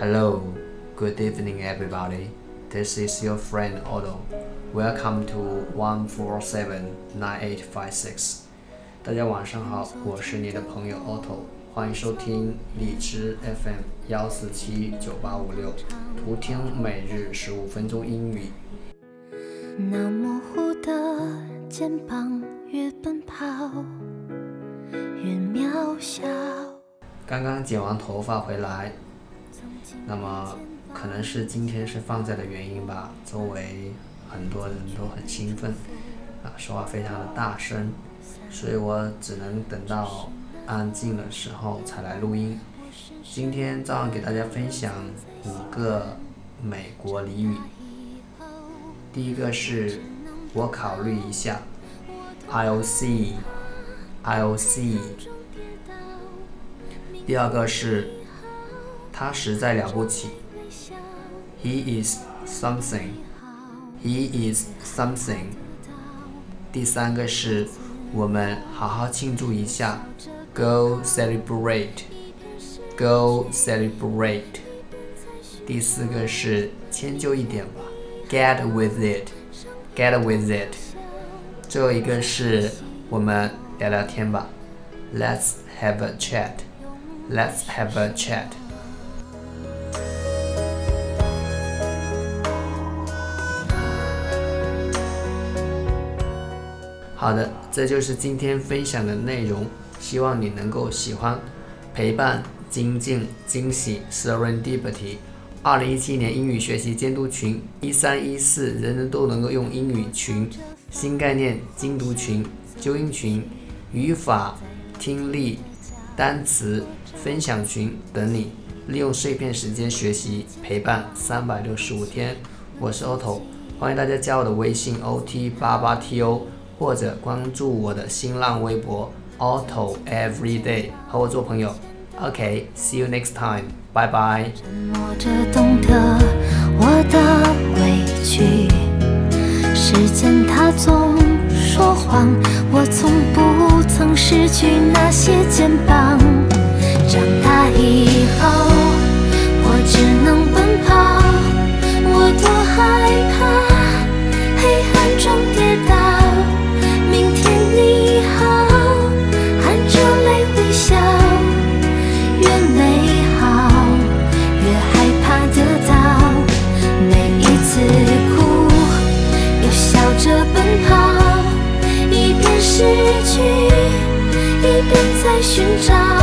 Good evening, everybody. This is your friend Otto. Welcome to one four seven nine eight five six. 大家晚上好，我是你的朋友 Otto，欢迎收听荔枝 FM 幺四七九八五六，图听每日十五分钟英语。那模糊的肩膀越奔跑越渺小。刚刚剪完头发回来，那么可能是今天是放假的原因吧，周围很多人都很兴奋，啊，说话非常的大声，所以我只能等到安静的时候才来录音。今天照样给大家分享五个美国俚语。第一个是我考虑一下，I'll see，I'll see。第二个是他实在了不起，He is something，He is something。第三个是我们好好庆祝一下，Go celebrate，Go celebrate。第四个是迁就一点吧。Get with it, get with it。最后一个是我们聊聊天吧。Let's have a chat. Let's have a chat. 好的，这就是今天分享的内容，希望你能够喜欢。陪伴、精进、惊喜，Serendipity。二零一七年英语学习监督群一三一四，人人都能够用英语群，新概念精读群、纠音群、语法、听力、单词分享群等你，利用碎片时间学习，陪伴三百六十五天。我是 Otto，欢迎大家加我的微信 ot 八八 to，或者关注我的新浪微博 Auto Everyday，和我做朋友。OK，see you next time。拜拜。沉默着懂得我的委屈，时间它总说谎，我从不曾失去那些肩膀。长大以后，寻找。